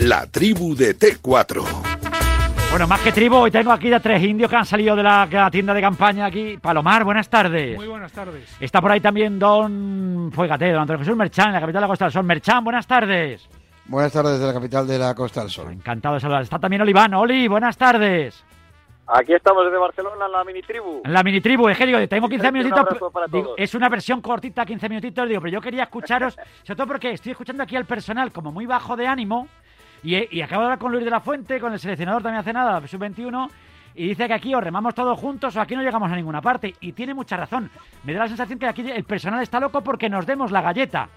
La tribu de T4. Bueno, más que tribu, hoy tengo aquí a tres indios que han salido de la, tienda de campaña aquí. Palomar, buenas tardes. Muy buenas tardes. Está por ahí también Don Fuegate, Don Antonio Jesús Merchán, en la capital de la Costa del Sol. Merchán, buenas tardes. Buenas tardes de la capital de la Costa del Sol. Encantado de saludar. Está también Oliván. Oli, buenas tardes. Aquí estamos desde Barcelona en la mini tribu. En la mini tribu, es que digo, tengo 15 minutitos. es una versión cortita, 15 minutitos, digo, pero yo quería escucharos, sobre todo porque estoy escuchando aquí al personal como muy bajo de ánimo. Y, acabo de hablar con Luis de la Fuente, con el seleccionador también hace nada, sub-21, y dice que aquí o remamos todos juntos o aquí no llegamos a ninguna parte. Y tiene mucha razón. Me da la sensación que aquí el personal está loco porque nos demos la galleta.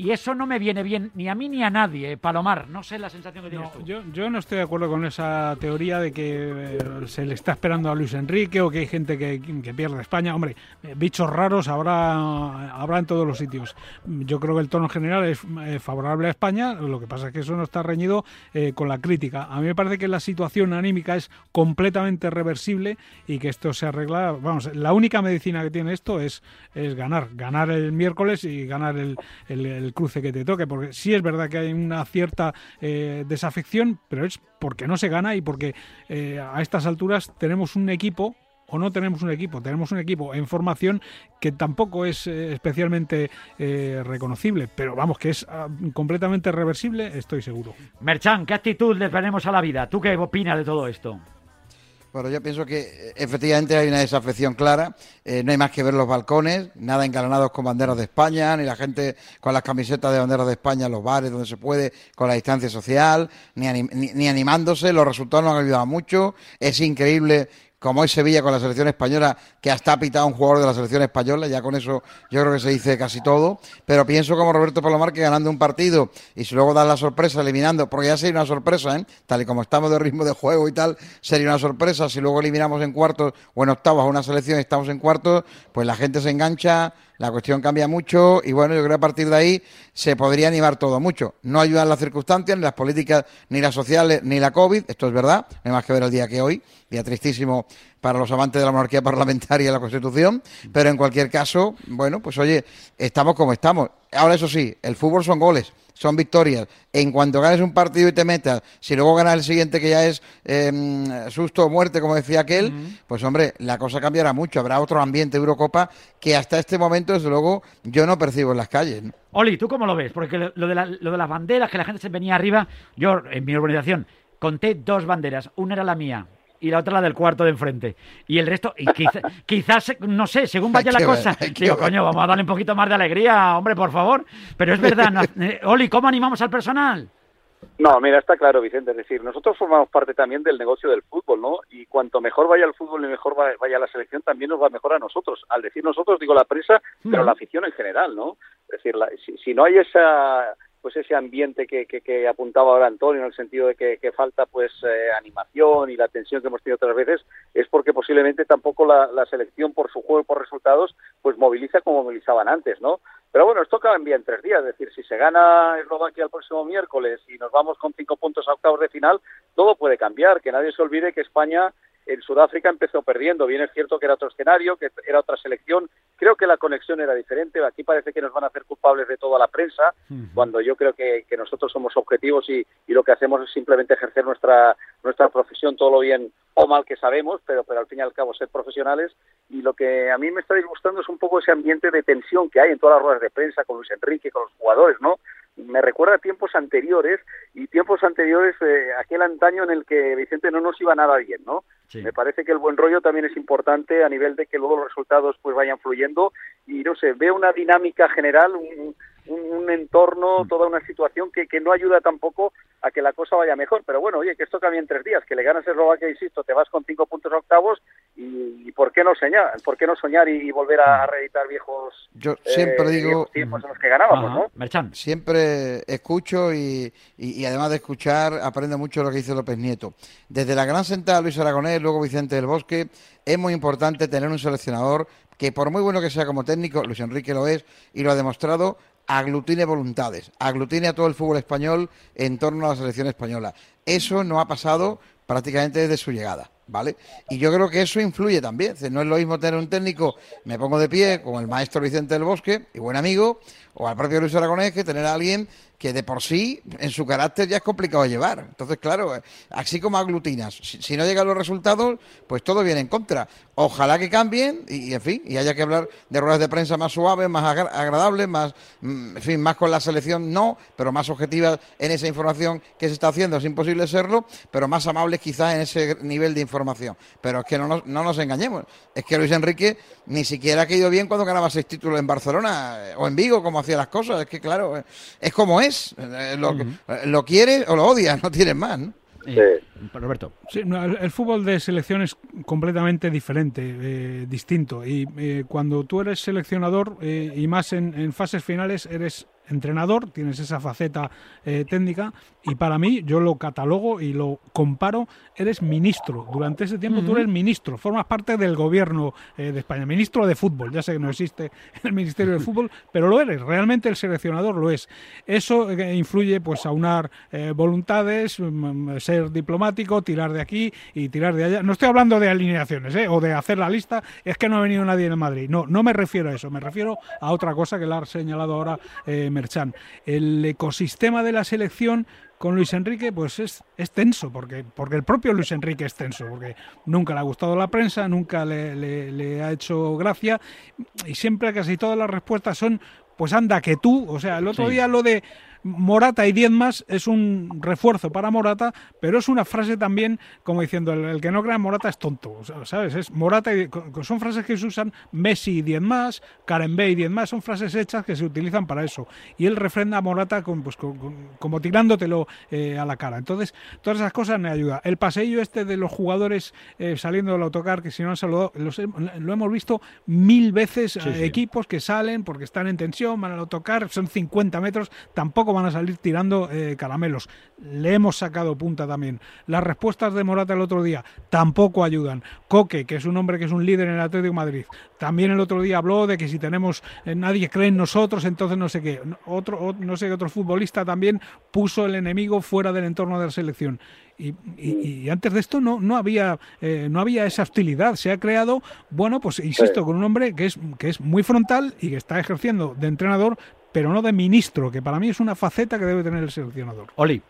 Y eso no me viene bien ni a mí ni a nadie, Palomar. No sé la sensación que tienes tú. Yo, yo, no estoy de acuerdo con esa teoría de que eh, se le está esperando a Luis Enrique o que hay gente que, que pierde España. Hombre, eh, bichos raros habrá, habrá en todos los sitios. Yo creo que el tono general es eh, favorable a España. Lo que pasa es que eso no está reñido con la crítica. A mí me parece que la situación anímica es completamente reversible y que esto se arregla. Vamos, la única medicina que tiene esto es, es ganar. Ganar el miércoles y ganar el cruce que te toque, porque sí es verdad que hay una cierta eh, desafección, pero es porque no se gana y porque eh, a estas alturas tenemos un equipo o no tenemos un equipo, tenemos un equipo en formación que tampoco es eh, especialmente reconocible, pero vamos, que es ah, completamente reversible, estoy seguro. Merchan, ¿qué actitud le ponemos a la vida? ¿Tú qué opinas de todo esto? Bueno, yo pienso que eh, efectivamente hay una desafección clara. Eh, no hay más que ver los balcones, nada engalanados con banderas de España, ni la gente con las camisetas de banderas de España en los bares donde se puede, con la distancia social, ni, ni animándose. Los resultados no han ayudado mucho. Es increíble como hoy Sevilla con la selección española, que hasta ha pitado un jugador de la selección española, ya con eso yo creo que se dice casi todo, pero pienso como Roberto Palomar que ganando un partido y si luego da la sorpresa eliminando, porque ya sería una sorpresa, ¿eh? tal y como estamos de ritmo de juego y tal, sería una sorpresa si luego eliminamos en cuartos o en octavos a una selección y estamos en cuartos, pues la gente se engancha, la cuestión cambia mucho y bueno, yo creo que a partir de ahí se podría animar todo mucho. No ayudan las circunstancias, ni las políticas, ni las sociales, ni la COVID, esto es verdad, no hay más que ver el día que hoy, día tristísimo para los amantes de la monarquía parlamentaria y la Constitución, pero en cualquier caso, bueno, pues oye, estamos como estamos. Ahora eso sí, el fútbol son goles son victorias. En cuanto ganes un partido y te metas, si luego ganas el siguiente que ya es em, susto o muerte, como decía aquel, pues hombre, la cosa cambiará mucho. Habrá otro ambiente Eurocopa que hasta este momento, desde luego, yo no percibo en las calles. Oli, ¿tú cómo lo ves? Porque lo de, lo de las banderas, que la gente se venía arriba, yo en mi organización conté dos banderas. Una era la mía, y la otra la del cuarto de enfrente. Y el resto, y quizás, no sé, según vaya la cosa, digo, coño, vamos a darle un poquito más de alegría, hombre, por favor. Pero es verdad, eh, Oli, ¿cómo animamos al personal? No, mira, está claro, Vicente. Es decir, nosotros formamos parte también del negocio del fútbol, ¿no? Y cuanto mejor vaya el fútbol y mejor vaya la selección, también nos va mejor a nosotros. Al decir nosotros, digo la prensa, pero la afición en general, ¿no? Es decir, si no hay esa pues ese ambiente que, que, apuntaba ahora Antonio en el sentido de que, falta pues eh, animación y la tensión que hemos tenido otras veces es porque posiblemente tampoco la, selección por su juego y por resultados pues moviliza como movilizaban antes no pero bueno esto cambia en tres días es decir si se gana Eslovaquia el próximo miércoles y nos vamos con cinco puntos a octavos de final todo puede cambiar que nadie se olvide que España en Sudáfrica empezó perdiendo. Bien es cierto que era otro escenario, que era otra selección. Creo que la conexión era diferente. Aquí parece que nos van a hacer culpables de toda la prensa, cuando yo creo que, nosotros somos objetivos y, lo que hacemos es simplemente ejercer nuestra, nuestra profesión todo lo bien o mal que sabemos, pero, pero al fin y al cabo ser profesionales. Y lo que a mí me está disgustando es un poco ese ambiente de tensión que hay en todas las ruedas de prensa con Luis Enrique, con los jugadores, ¿no? me recuerda a tiempos anteriores y tiempos anteriores, eh, aquel antaño en el que Vicente no nos iba nada bien, ¿no? Me parece que el buen rollo también es importante a nivel de que luego los resultados pues vayan fluyendo y no sé, veo una dinámica general, un, un, entorno, toda una situación que, que no ayuda tampoco a que la cosa vaya mejor. Pero bueno, oye, que esto cambia en tres días, que le ganas el Eslovaquia, insisto, te vas con cinco puntos octavos y, ¿por qué no soñar? ¿Por qué no soñar y, volver a, reeditar viejos, Yo siempre eh, digo, tiempos en los que ganábamos, ¿no? Siempre escucho y, y, además de escuchar aprendo mucho lo que dice López Nieto. Desde la gran sentada Luis Aragonés, luego Vicente del Bosque, es muy importante tener un seleccionador que por muy bueno que sea como técnico, Luis Enrique lo es y lo ha demostrado, aglutine voluntades, aglutine a todo el fútbol español en torno a la selección española. Eso no ha pasado prácticamente desde su llegada, ¿vale? Y yo creo que eso influye también. No es lo mismo tener un técnico, me pongo de pie, como el maestro Vicente del Bosque, y buen amigo, o al propio Luis Aragonés que tener a alguien que de por sí, en su carácter, ya es complicado llevar. Entonces, claro, así como aglutinas, si, no llegan los resultados, pues todo viene en contra. Ojalá que cambien y, en fin, y haya que hablar de ruedas de prensa más suaves, más agradables, más, mm, en fin, más con la selección, no, pero más objetivas en esa información que se está haciendo, es imposible serlo, pero más amables quizás en ese nivel de información. Pero es que no nos, no nos engañemos, es que Luis Enrique ni siquiera ha caído bien cuando ganaba seis títulos en Barcelona eh, o en Vigo, como hacía las cosas, es que claro, eh, es como es eh, lo, eh, lo quieres o lo odias, no tienes más. ¿no? Roberto. el, fútbol de selección es completamente diferente, distinto. Y cuando tú eres seleccionador, y más en, en, fases finales, eres entrenador, tienes esa faceta eh, técnica y para mí yo lo catalogo y lo comparo, eres ministro. Durante ese tiempo tú eres ministro, formas parte del gobierno eh, de España, ministro de fútbol. Ya sé que no existe el Ministerio de Fútbol, pero lo eres, realmente el seleccionador lo es. Eso eh, influye pues a unar voluntades, mm, mm, ser diplomático, tirar de aquí y tirar de allá. No estoy hablando de alineaciones o de hacer la lista, es que no ha venido nadie en Madrid. No, no me refiero a eso, me refiero a otra cosa que la ha señalado ahora el ecosistema de la selección con Luis Enrique pues es, es, tenso, porque, porque el propio Luis Enrique es tenso, porque nunca le ha gustado la prensa, nunca le, ha hecho gracia y siempre casi todas las respuestas son pues anda que tú, o sea, el otro día lo de Morata y 10 más es un refuerzo para Morata, pero es una frase también como diciendo el, que no crea en Morata es tonto, ¿sabes? Es Morata y, son frases que se usan Messi y 10 más, Karen Bay y 10 más, son frases hechas que se utilizan para eso. Y él refrenda a Morata con, pues, como tirándotelo eh, a la cara. Entonces, todas esas cosas me ayudan. El paseillo este de los jugadores eh, saliendo del autocar, que si no han saludado, lo hemos visto mil veces, eh, equipos que salen porque están en tensión, van al autocar, son 50 metros, tampoco van a salir tirando eh, caramelos. Le hemos sacado punta también. Las respuestas de Morata el otro día tampoco ayudan. Coque, que es un hombre que es un líder en el Atlético de Madrid, también el otro día habló de que si tenemos eh, nadie cree en nosotros, entonces no sé qué. Otro, no sé qué otro futbolista también puso el enemigo fuera del entorno de la selección. Y, antes de esto no, no, había, eh, no había esa hostilidad. Se ha creado, bueno, pues insisto, con un hombre que es, que es muy frontal y que está ejerciendo de entrenador, pero no de ministro, que para mí es una faceta que debe tener el seleccionador. Oli.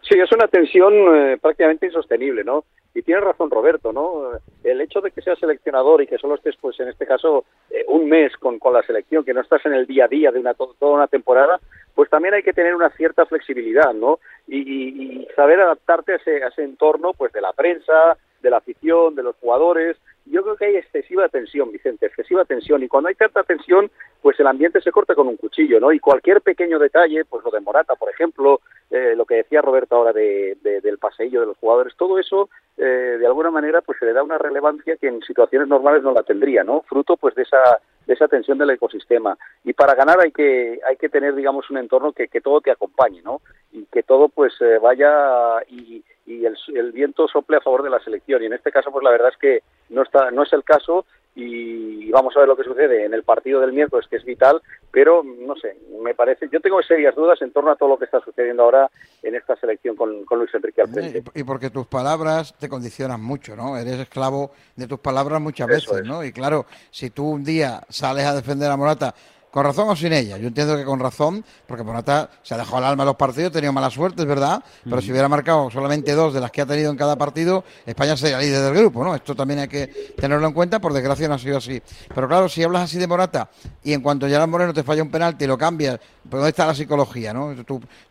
Sí, es una tensión eh, prácticamente insostenible, ¿no? Y tiene razón Roberto, ¿no? El hecho de que sea seleccionador y que solo estés, pues en este caso, eh, un mes con, con la selección, que no estás en el día a día de una toda una temporada, pues también hay que tener una cierta flexibilidad, ¿no? Y, saber adaptarte a ese, a ese entorno, pues de la prensa, de la afición, de los jugadores, yo creo que hay excesiva tensión, Vicente, excesiva tensión. Y cuando hay tanta tensión, pues el ambiente se corta con un cuchillo, ¿no? Y cualquier pequeño detalle, pues lo de Morata, por ejemplo, eh, lo que decía Roberto ahora de, del paseillo de los jugadores, todo eso, eh, de alguna manera, pues se le da una relevancia que en situaciones normales no la tendría, ¿no? Fruto, pues, de esa de esa tensión del ecosistema. Y para ganar hay que hay que tener, digamos, un entorno que, que todo te acompañe, ¿no? Y que todo, pues, eh, vaya y, y el, el viento sople a favor de la selección. Y en este caso, pues, la verdad es que no está no es el caso y vamos a ver lo que sucede en el partido del miércoles, que es vital, pero no sé, me parece, yo tengo serias dudas en torno a todo lo que está sucediendo ahora en esta selección con, Luis Enrique al frente. Y porque tus palabras te condicionan mucho, ¿no? Eres esclavo de tus palabras muchas veces, ¿no? Y claro, si tú un día sales a defender a Morata con razón o sin ella. Yo entiendo que con razón, porque Morata se ha dejado el alma en los partidos, ha tenido mala suerte, es verdad, pero si hubiera marcado solamente dos de las que ha tenido en cada partido, España sería líder del grupo, ¿no? Esto también hay que tenerlo en cuenta, por desgracia no ha sido así. Pero claro, si hablas así de Morata y en cuanto Gerard Moreno te falla un penalti y lo cambias, pues ¿dónde está la psicología, no?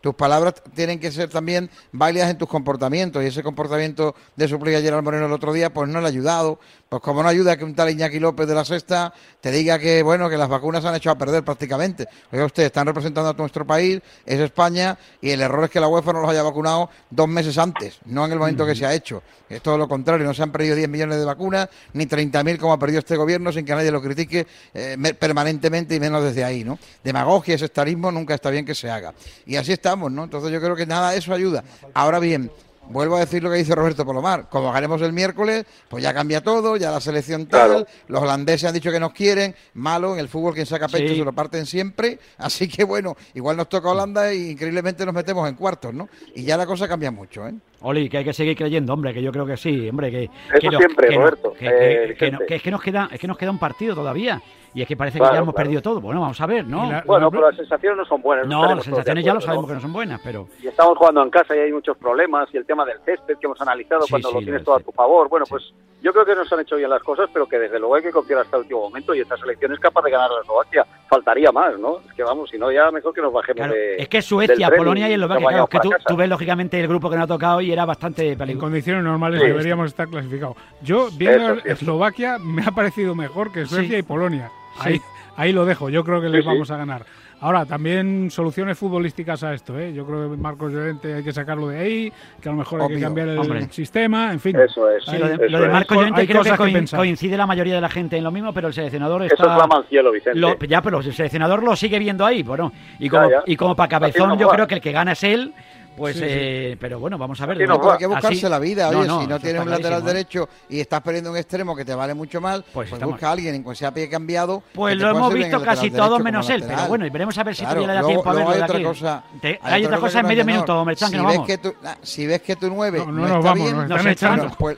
tus palabras tienen que ser también válidas en tus comportamientos y ese comportamiento de suplir a Gerard Moreno el otro día, pues no le ha ayudado, pues como no ayuda que un tal Iñaki López de la Sexta te diga que, bueno, que las vacunas han hecho a perder prácticamente. Oiga, ustedes están representando a nuestro país, es España, y el error es que la UEFA no los haya vacunado dos meses antes, no en el momento que se ha hecho. Es todo lo contrario, no se han perdido 10 millones de vacunas, ni 30.000 como ha perdido este gobierno, sin que nadie lo critique eh, permanentemente y menos desde ahí, ¿no? Demagogia, ese estarismo nunca está bien que se haga. Y así estamos, ¿no? Entonces yo creo que nada de eso ayuda. Ahora bien, vuelvo a decir lo que dice Roberto Polomar, como haremos el miércoles, pues ya cambia todo, ya la selección tal, los holandeses han dicho que nos quieren, malo, en el fútbol quien saca pecho se lo parten siempre, así que bueno, igual nos toca Holanda y increíblemente nos metemos en cuartos, ¿no? Y ya la cosa cambia mucho, ¿eh? Oli, que hay que seguir creyendo, hombre, que yo creo que sí, hombre, que... Eso siempre, Roberto. Que, es que nos queda, es que nos queda un partido todavía y es que parece que ya hemos perdido todo. Bueno, vamos a ver, ¿no? bueno, pero las sensaciones no son buenas. No, las sensaciones ya lo sabemos que no son buenas, pero... Y estamos jugando en casa y hay muchos problemas, y el tema del césped que hemos analizado cuando lo tienes todo a tu favor. Bueno, pues yo creo que nos han hecho bien las cosas, pero que desde luego hay que confiar hasta el último momento, y esta selección es capaz de ganar a la Eslovaquia. Faltaría más, ¿no? Es que vamos, si no, ya mejor que nos bajemos de... Es que Suecia, Polonia y Eslovaquia, claro, que tú, tú, ves lógicamente el grupo que nos ha tocado y era bastante peligroso. En condiciones normales deberíamos estar clasificados. Yo, viendo Eslovaquia, me ha parecido mejor que Suecia y Polonia. Ahí, ahí lo dejo, yo creo que les vamos a ganar. Ahora, también soluciones futbolísticas a esto, ¿eh? Yo creo que Marcos Llorente hay que sacarlo de ahí, que a lo mejor hay que cambiar el, sistema, en fin. Eso es. lo de, Marcos Llorente creo que, coincide la mayoría de la gente en lo mismo, pero el seleccionador está... Eso es cielo, Vicente. ya, pero el seleccionador lo sigue viendo ahí, bueno. Y como, Y como para cabezón, yo creo que el que gana es él pues, eh, pero bueno, vamos a ver. no, hay que buscarse la vida. Oye, si no tienes un lateral derecho y estás perdiendo un extremo que te vale mucho más, pues, pues busca a alguien en cuanto sea pie cambiado. Pues lo hemos visto casi todos menos él. Pero bueno, y veremos a ver si todavía le da tiempo a verlo. Hay otra cosa. hay, otra cosa en medio minuto, si, que ves que tu, si ves que tu 9 no, no, está bien, nos están pues,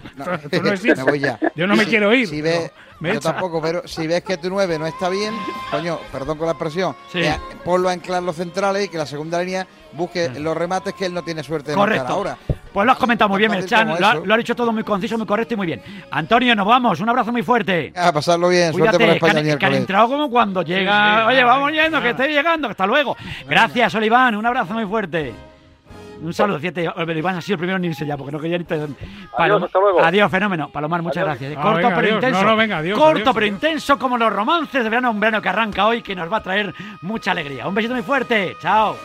me voy ya. Yo no me quiero ir. Si ves, yo tampoco, pero si ves que tu 9 no está bien, coño, perdón con la expresión, eh, ponlo a anclar los centrales y que la segunda línea busque los remates que él no tiene suerte de marcar ahora. Pues lo has comentado muy bien, Melchan. Lo, lo, ha dicho todo muy conciso, muy correcto y muy bien. Antonio, nos vamos. Un abrazo muy fuerte. A pasarlo bien. Cuídate, suerte por España. Que, han entrado como cuando llega. Oye, vamos yendo, que estoy llegando. Hasta luego. Gracias, Oliván. Un abrazo muy fuerte. Un saludo, fíjate, Iván ha sido el primero en irse ya, porque no quería ni... Adiós, hasta luego. Adiós, fenómeno. Palomar, muchas gracias. Ah, Corto pero intenso. No, venga, adiós, Corto pero intenso como los romances de verano, un verano que arranca hoy, que nos va a traer mucha alegría. Un besito muy fuerte. Chao.